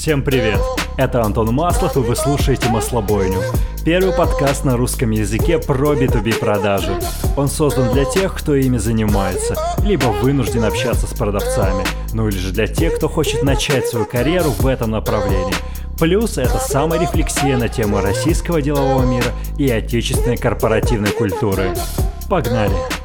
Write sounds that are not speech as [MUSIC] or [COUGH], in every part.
Всем привет! Это Антон Маслов, и вы слушаете «Маслобойню». Первый подкаст на русском языке про B2B продажи. Он создан для тех, кто ими занимается, либо вынужден общаться с продавцами, ну или же для тех, кто хочет начать свою карьеру в этом направлении. Плюс это саморефлексия на тему российского делового мира и отечественной корпоративной культуры. Погнали!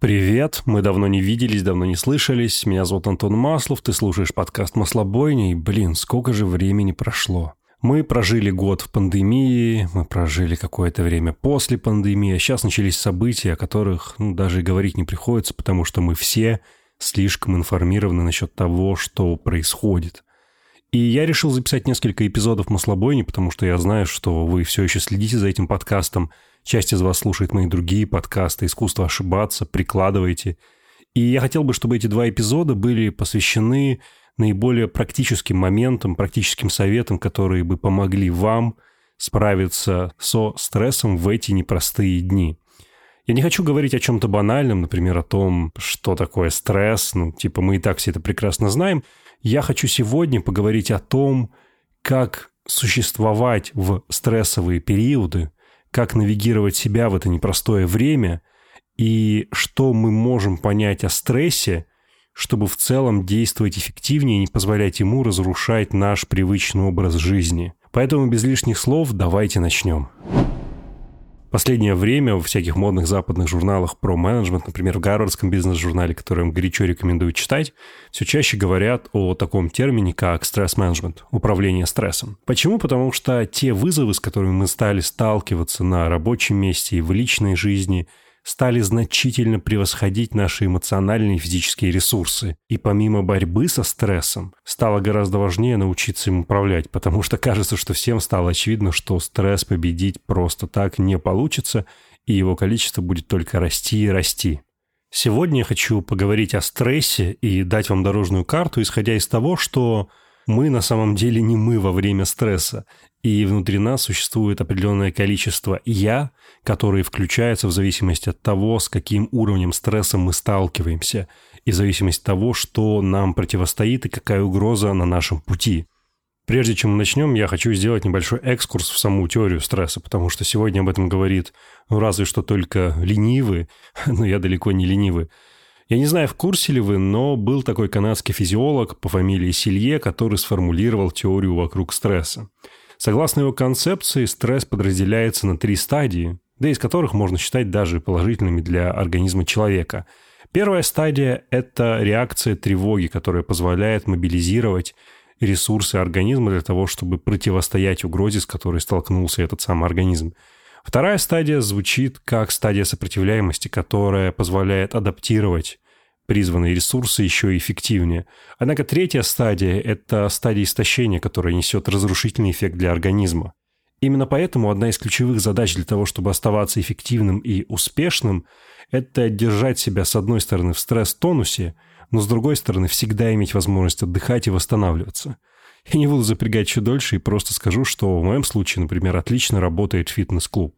Привет, мы давно не виделись, давно не слышались. Меня зовут Антон Маслов, ты слушаешь подкаст «Маслобойня», и, блин, сколько же времени прошло. Мы прожили год в пандемии, мы прожили какое-то время после пандемии, а сейчас начались события, о которых ну, даже и говорить не приходится, потому что мы все слишком информированы насчет того, что происходит. И я решил записать несколько эпизодов «Маслобойни», потому что я знаю, что вы все еще следите за этим подкастом – Часть из вас слушает мои другие подкасты «Искусство ошибаться», «Прикладывайте». И я хотел бы, чтобы эти два эпизода были посвящены наиболее практическим моментам, практическим советам, которые бы помогли вам справиться со стрессом в эти непростые дни. Я не хочу говорить о чем-то банальном, например, о том, что такое стресс, ну, типа мы и так все это прекрасно знаем. Я хочу сегодня поговорить о том, как существовать в стрессовые периоды, как навигировать себя в это непростое время и что мы можем понять о стрессе, чтобы в целом действовать эффективнее и не позволять ему разрушать наш привычный образ жизни. Поэтому без лишних слов давайте начнем. Последнее время в всяких модных западных журналах про менеджмент, например, в Гарвардском бизнес-журнале, который им горячо рекомендую читать, все чаще говорят о таком термине, как стресс-менеджмент, управление стрессом. Почему? Потому что те вызовы, с которыми мы стали сталкиваться на рабочем месте и в личной жизни – стали значительно превосходить наши эмоциональные и физические ресурсы. И помимо борьбы со стрессом, стало гораздо важнее научиться им управлять, потому что кажется, что всем стало очевидно, что стресс победить просто так не получится, и его количество будет только расти и расти. Сегодня я хочу поговорить о стрессе и дать вам дорожную карту, исходя из того, что мы на самом деле не мы во время стресса, и внутри нас существует определенное количество «я», которые включаются в зависимости от того, с каким уровнем стресса мы сталкиваемся, и в зависимости от того, что нам противостоит и какая угроза на нашем пути. Прежде чем мы начнем, я хочу сделать небольшой экскурс в саму теорию стресса, потому что сегодня об этом говорит, ну, разве что только ленивый, [LAUGHS] но я далеко не ленивый. Я не знаю, в курсе ли вы, но был такой канадский физиолог по фамилии Силье, который сформулировал теорию вокруг стресса. Согласно его концепции, стресс подразделяется на три стадии, да из которых можно считать даже положительными для организма человека. Первая стадия – это реакция тревоги, которая позволяет мобилизировать ресурсы организма для того, чтобы противостоять угрозе, с которой столкнулся этот самый организм. Вторая стадия звучит как стадия сопротивляемости, которая позволяет адаптировать призванные ресурсы еще эффективнее. Однако третья стадия – это стадия истощения, которая несет разрушительный эффект для организма. Именно поэтому одна из ключевых задач для того, чтобы оставаться эффективным и успешным, это держать себя с одной стороны в стресс-тонусе, но с другой стороны всегда иметь возможность отдыхать и восстанавливаться. Я не буду запрягать еще дольше и просто скажу, что в моем случае, например, отлично работает фитнес-клуб.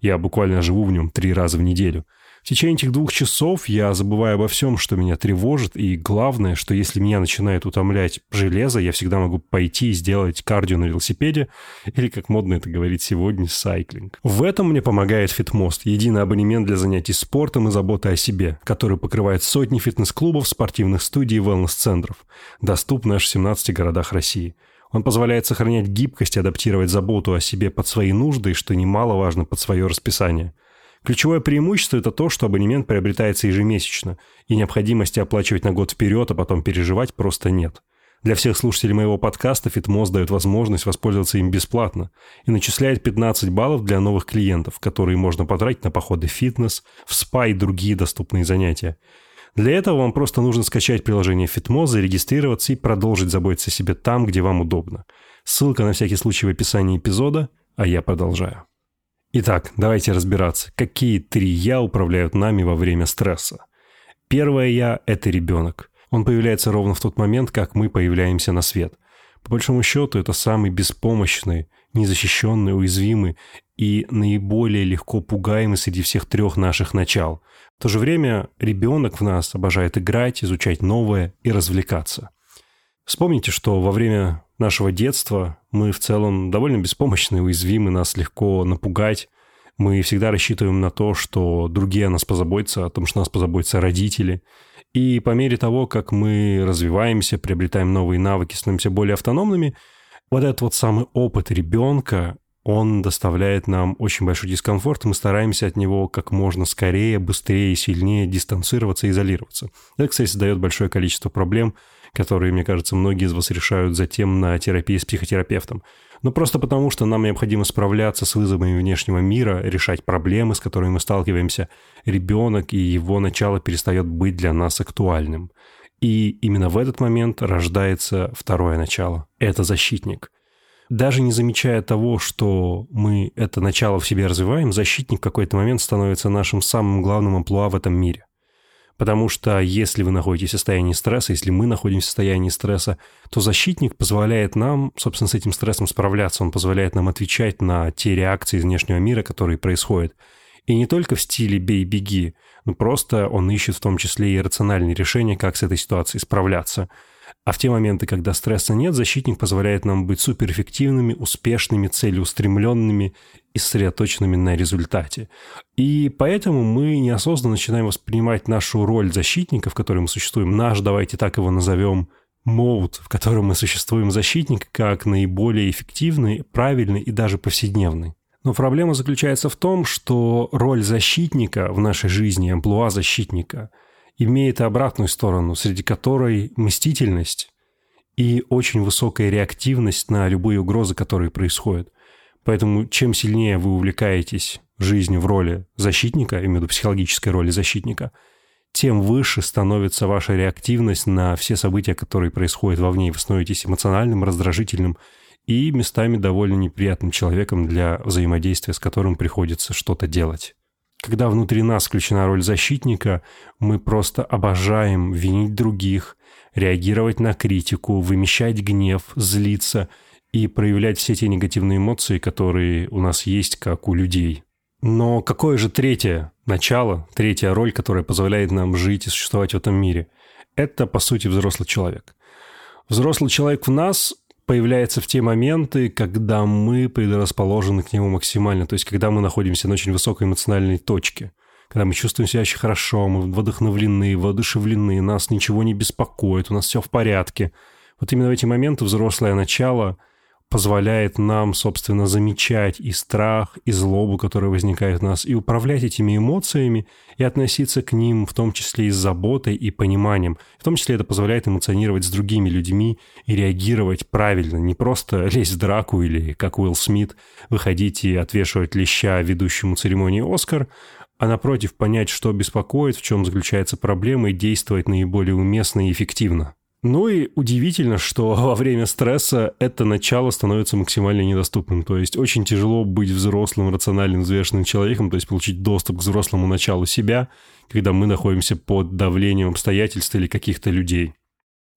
Я буквально живу в нем три раза в неделю – в течение этих двух часов я забываю обо всем, что меня тревожит, и главное, что если меня начинает утомлять железо, я всегда могу пойти и сделать кардио на велосипеде, или, как модно это говорить сегодня, сайклинг. В этом мне помогает Фитмост, единый абонемент для занятий спортом и заботы о себе, который покрывает сотни фитнес-клубов, спортивных студий и wellness-центров, доступный аж в 17 городах России. Он позволяет сохранять гибкость и адаптировать заботу о себе под свои нужды что немаловажно, под свое расписание – Ключевое преимущество – это то, что абонемент приобретается ежемесячно, и необходимости оплачивать на год вперед, а потом переживать просто нет. Для всех слушателей моего подкаста Fitmos дает возможность воспользоваться им бесплатно и начисляет 15 баллов для новых клиентов, которые можно потратить на походы в фитнес, в спа и другие доступные занятия. Для этого вам просто нужно скачать приложение Fitmos, зарегистрироваться и продолжить заботиться о себе там, где вам удобно. Ссылка на всякий случай в описании эпизода, а я продолжаю. Итак, давайте разбираться, какие три «я» управляют нами во время стресса. Первое «я» — это ребенок. Он появляется ровно в тот момент, как мы появляемся на свет. По большому счету, это самый беспомощный, незащищенный, уязвимый и наиболее легко пугаемый среди всех трех наших начал. В то же время ребенок в нас обожает играть, изучать новое и развлекаться. Вспомните, что во время нашего детства мы в целом довольно беспомощны, уязвимы, нас легко напугать. Мы всегда рассчитываем на то, что другие о нас позаботятся, о том, что нас позаботятся родители. И по мере того, как мы развиваемся, приобретаем новые навыки, становимся более автономными, вот этот вот самый опыт ребенка, он доставляет нам очень большой дискомфорт, и мы стараемся от него как можно скорее, быстрее и сильнее дистанцироваться, изолироваться. Это, кстати, дает большое количество проблем, которые, мне кажется, многие из вас решают затем на терапии с психотерапевтом. Но просто потому, что нам необходимо справляться с вызовами внешнего мира, решать проблемы, с которыми мы сталкиваемся, ребенок и его начало перестает быть для нас актуальным. И именно в этот момент рождается второе начало. Это защитник. Даже не замечая того, что мы это начало в себе развиваем, защитник в какой-то момент становится нашим самым главным амплуа в этом мире. Потому что если вы находитесь в состоянии стресса, если мы находимся в состоянии стресса, то защитник позволяет нам, собственно, с этим стрессом справляться. Он позволяет нам отвечать на те реакции из внешнего мира, которые происходят. И не только в стиле «бей-беги», но просто он ищет в том числе и рациональные решения, как с этой ситуацией справляться – а в те моменты, когда стресса нет, защитник позволяет нам быть суперэффективными, успешными, целеустремленными и сосредоточенными на результате. И поэтому мы неосознанно начинаем воспринимать нашу роль защитника, в которой мы существуем, наш, давайте так его назовем, мод, в котором мы существуем защитник, как наиболее эффективный, правильный и даже повседневный. Но проблема заключается в том, что роль защитника в нашей жизни, амплуа защитника – имеет обратную сторону, среди которой мстительность и очень высокая реактивность на любые угрозы, которые происходят. Поэтому чем сильнее вы увлекаетесь жизнью в роли защитника, имею в виду психологической роли защитника, тем выше становится ваша реактивность на все события, которые происходят вовне, и вы становитесь эмоциональным, раздражительным и местами довольно неприятным человеком для взаимодействия, с которым приходится что-то делать. Когда внутри нас включена роль защитника, мы просто обожаем винить других, реагировать на критику, вымещать гнев, злиться и проявлять все те негативные эмоции, которые у нас есть, как у людей. Но какое же третье начало, третья роль, которая позволяет нам жить и существовать в этом мире? Это, по сути, взрослый человек. Взрослый человек в нас появляется в те моменты, когда мы предрасположены к нему максимально, то есть когда мы находимся на очень высокой эмоциональной точке, когда мы чувствуем себя очень хорошо, мы вдохновлены, воодушевлены, нас ничего не беспокоит, у нас все в порядке. Вот именно в эти моменты взрослое начало – позволяет нам, собственно, замечать и страх, и злобу, которая возникает в нас, и управлять этими эмоциями, и относиться к ним в том числе и с заботой и пониманием. В том числе это позволяет эмоционировать с другими людьми и реагировать правильно, не просто лезть в драку или, как Уилл Смит, выходить и отвешивать леща ведущему церемонии «Оскар», а напротив понять, что беспокоит, в чем заключается проблема и действовать наиболее уместно и эффективно. Ну и удивительно, что [LAUGHS] во время стресса это начало становится максимально недоступным. То есть очень тяжело быть взрослым, рациональным, взвешенным человеком, то есть получить доступ к взрослому началу себя, когда мы находимся под давлением обстоятельств или каких-то людей.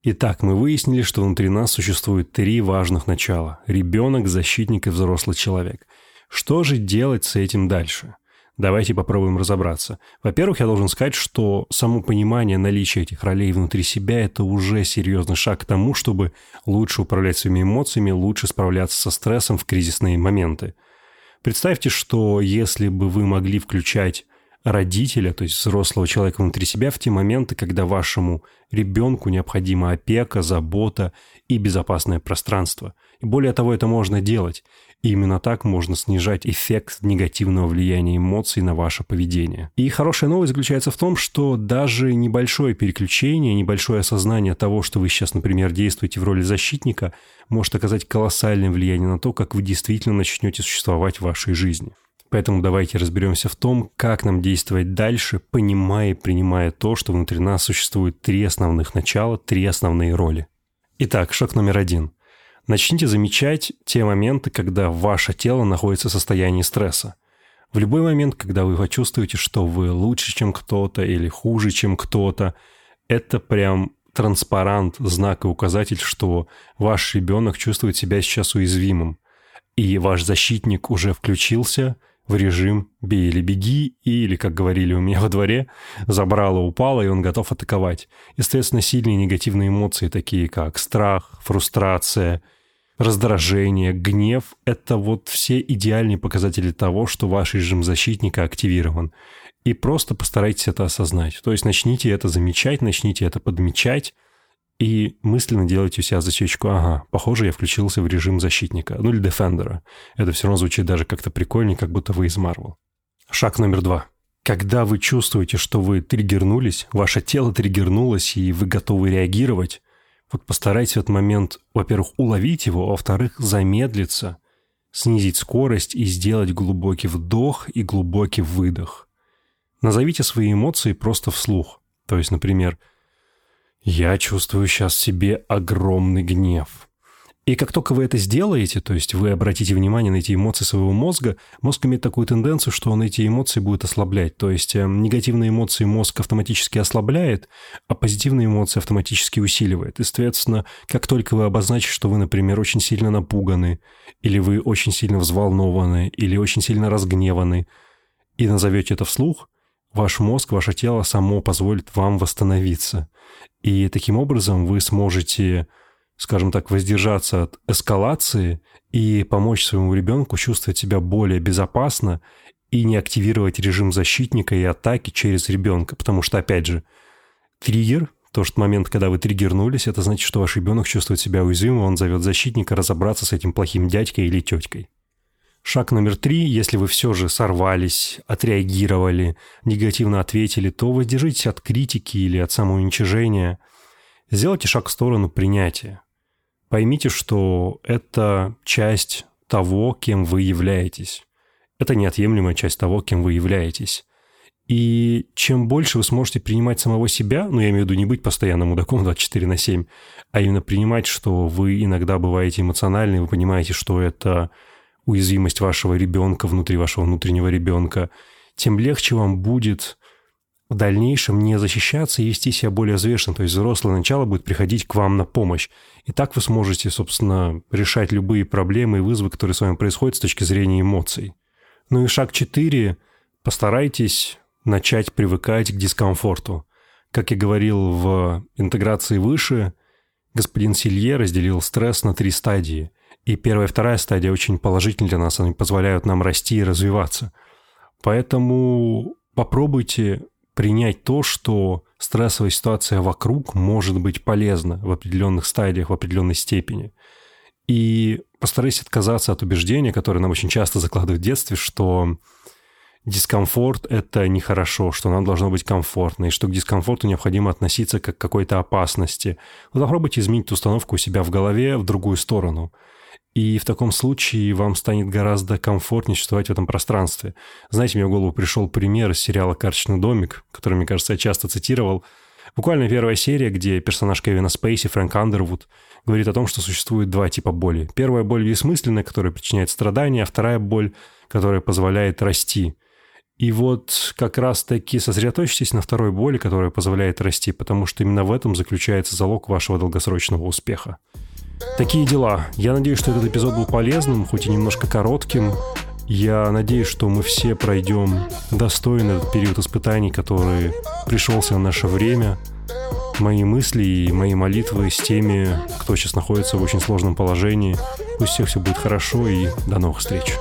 Итак, мы выяснили, что внутри нас существует три важных начала – ребенок, защитник и взрослый человек. Что же делать с этим дальше? Давайте попробуем разобраться. Во-первых, я должен сказать, что само понимание наличия этих ролей внутри себя – это уже серьезный шаг к тому, чтобы лучше управлять своими эмоциями, лучше справляться со стрессом в кризисные моменты. Представьте, что если бы вы могли включать родителя, то есть взрослого человека внутри себя в те моменты, когда вашему ребенку необходима опека, забота и безопасное пространство. И более того, это можно делать. И именно так можно снижать эффект негативного влияния эмоций на ваше поведение. И хорошая новость заключается в том, что даже небольшое переключение, небольшое осознание того, что вы сейчас, например, действуете в роли защитника, может оказать колоссальное влияние на то, как вы действительно начнете существовать в вашей жизни. Поэтому давайте разберемся в том, как нам действовать дальше, понимая и принимая то, что внутри нас существует три основных начала, три основные роли. Итак, шаг номер один. Начните замечать те моменты, когда ваше тело находится в состоянии стресса. В любой момент, когда вы почувствуете, что вы лучше, чем кто-то или хуже, чем кто-то, это прям транспарант, знак и указатель, что ваш ребенок чувствует себя сейчас уязвимым. И ваш защитник уже включился в режим «бей или беги», или, как говорили у меня во дворе, забрало, упало, и он готов атаковать. Естественно, сильные негативные эмоции, такие как страх, фрустрация – раздражение, гнев — это вот все идеальные показатели того, что ваш режим защитника активирован. И просто постарайтесь это осознать. То есть начните это замечать, начните это подмечать, и мысленно делайте у себя засечку, ага, похоже, я включился в режим защитника, ну или дефендера. Это все равно звучит даже как-то прикольнее, как будто вы из Марвел. Шаг номер два. Когда вы чувствуете, что вы триггернулись, ваше тело триггернулось, и вы готовы реагировать, вот постарайтесь в этот момент, во-первых, уловить его, а во-вторых, замедлиться, снизить скорость и сделать глубокий вдох и глубокий выдох. Назовите свои эмоции просто вслух. То есть, например, «Я чувствую сейчас в себе огромный гнев». И как только вы это сделаете, то есть вы обратите внимание на эти эмоции своего мозга, мозг имеет такую тенденцию, что он эти эмоции будет ослаблять. То есть э, негативные эмоции мозг автоматически ослабляет, а позитивные эмоции автоматически усиливает. И, соответственно, как только вы обозначите, что вы, например, очень сильно напуганы, или вы очень сильно взволнованы, или очень сильно разгневаны, и назовете это вслух, ваш мозг, ваше тело само позволит вам восстановиться. И таким образом вы сможете скажем так, воздержаться от эскалации и помочь своему ребенку чувствовать себя более безопасно и не активировать режим защитника и атаки через ребенка. Потому что, опять же, триггер, то, что момент, когда вы триггернулись, это значит, что ваш ребенок чувствует себя уязвимым, он зовет защитника разобраться с этим плохим дядькой или теткой. Шаг номер три. Если вы все же сорвались, отреагировали, негативно ответили, то воздержитесь от критики или от самоуничижения. Сделайте шаг в сторону принятия. Поймите, что это часть того, кем вы являетесь. Это неотъемлемая часть того, кем вы являетесь. И чем больше вы сможете принимать самого себя, ну, я имею в виду не быть постоянным мудаком [LAUGHS] 24 на 7, а именно принимать, что вы иногда бываете эмоциональны, вы понимаете, что это уязвимость вашего ребенка внутри вашего внутреннего ребенка, тем легче вам будет в дальнейшем не защищаться и вести себя более взвешенно. То есть взрослое начало будет приходить к вам на помощь. И так вы сможете, собственно, решать любые проблемы и вызовы, которые с вами происходят с точки зрения эмоций. Ну и шаг 4. Постарайтесь начать привыкать к дискомфорту. Как я говорил в интеграции выше, господин Силье разделил стресс на три стадии. И первая и вторая стадия очень положительны для нас, они позволяют нам расти и развиваться. Поэтому попробуйте принять то, что стрессовая ситуация вокруг может быть полезна в определенных стадиях, в определенной степени. И постарайся отказаться от убеждения, которое нам очень часто закладывают в детстве, что дискомфорт – это нехорошо, что нам должно быть комфортно, и что к дискомфорту необходимо относиться как к какой-то опасности. Вы попробуйте изменить установку у себя в голове в другую сторону – и в таком случае вам станет гораздо комфортнее существовать в этом пространстве. Знаете, мне в голову пришел пример из сериала «Карточный домик», который, мне кажется, я часто цитировал. Буквально первая серия, где персонаж Кевина Спейси, Фрэнк Андервуд, говорит о том, что существует два типа боли. Первая боль бессмысленная, которая причиняет страдания, а вторая боль, которая позволяет расти. И вот как раз-таки сосредоточьтесь на второй боли, которая позволяет расти, потому что именно в этом заключается залог вашего долгосрочного успеха. Такие дела. Я надеюсь, что этот эпизод был полезным, хоть и немножко коротким. Я надеюсь, что мы все пройдем достойно этот период испытаний, который пришелся в наше время. Мои мысли и мои молитвы с теми, кто сейчас находится в очень сложном положении. Пусть всех все будет хорошо и до новых встреч.